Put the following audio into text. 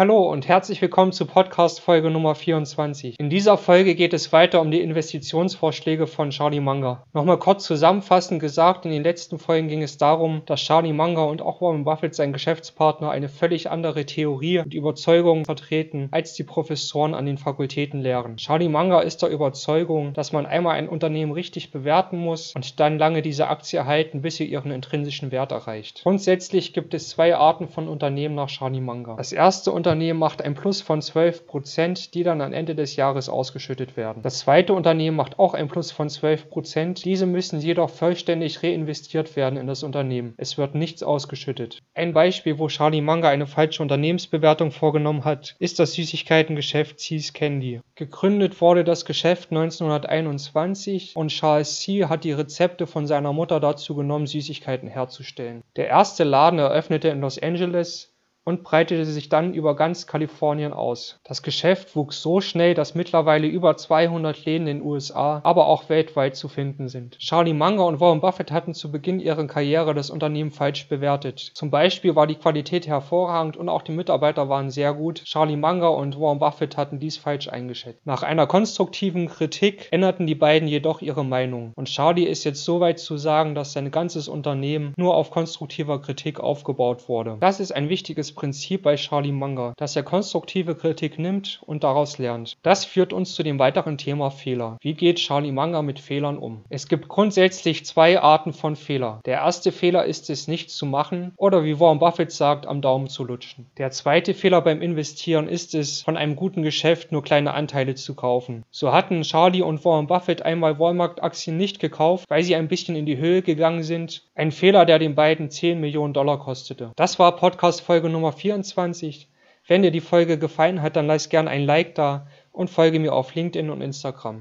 Hallo und herzlich willkommen zu Podcast Folge Nummer 24. In dieser Folge geht es weiter um die Investitionsvorschläge von Charlie Munger. Nochmal kurz zusammenfassend gesagt, in den letzten Folgen ging es darum, dass Charlie Munger und auch Warren Buffett, sein Geschäftspartner, eine völlig andere Theorie und Überzeugung vertreten, als die Professoren an den Fakultäten lehren. Charlie Munger ist der Überzeugung, dass man einmal ein Unternehmen richtig bewerten muss und dann lange diese Aktie erhalten, bis sie ihren intrinsischen Wert erreicht. Grundsätzlich gibt es zwei Arten von Unternehmen nach Charlie Munger. Das erste Unternehmen macht ein Plus von 12%, die dann am Ende des Jahres ausgeschüttet werden. Das zweite Unternehmen macht auch ein Plus von 12%. Diese müssen jedoch vollständig reinvestiert werden in das Unternehmen. Es wird nichts ausgeschüttet. Ein Beispiel, wo Charlie Munger eine falsche Unternehmensbewertung vorgenommen hat, ist das Süßigkeitengeschäft Seas Candy. Gegründet wurde das Geschäft 1921 und Charles C. hat die Rezepte von seiner Mutter dazu genommen, Süßigkeiten herzustellen. Der erste Laden eröffnete in Los Angeles und breitete sich dann über ganz Kalifornien aus. Das Geschäft wuchs so schnell, dass mittlerweile über 200 Läden in den USA, aber auch weltweit zu finden sind. Charlie Munger und Warren Buffett hatten zu Beginn ihrer Karriere das Unternehmen falsch bewertet. Zum Beispiel war die Qualität hervorragend und auch die Mitarbeiter waren sehr gut. Charlie Munger und Warren Buffett hatten dies falsch eingeschätzt. Nach einer konstruktiven Kritik änderten die beiden jedoch ihre Meinung. Und Charlie ist jetzt so weit zu sagen, dass sein ganzes Unternehmen nur auf konstruktiver Kritik aufgebaut wurde. Das ist ein wichtiges Prinzip bei Charlie Munger, dass er konstruktive Kritik nimmt und daraus lernt. Das führt uns zu dem weiteren Thema Fehler. Wie geht Charlie Munger mit Fehlern um? Es gibt grundsätzlich zwei Arten von Fehler. Der erste Fehler ist es, nichts zu machen oder wie Warren Buffett sagt, am Daumen zu lutschen. Der zweite Fehler beim Investieren ist es, von einem guten Geschäft nur kleine Anteile zu kaufen. So hatten Charlie und Warren Buffett einmal Walmart-Aktien nicht gekauft, weil sie ein bisschen in die Höhe gegangen sind. Ein Fehler, der den beiden 10 Millionen Dollar kostete. Das war Podcast Folge Nummer Nummer 24. Wenn dir die Folge gefallen hat, dann lass gerne ein Like da und folge mir auf LinkedIn und Instagram.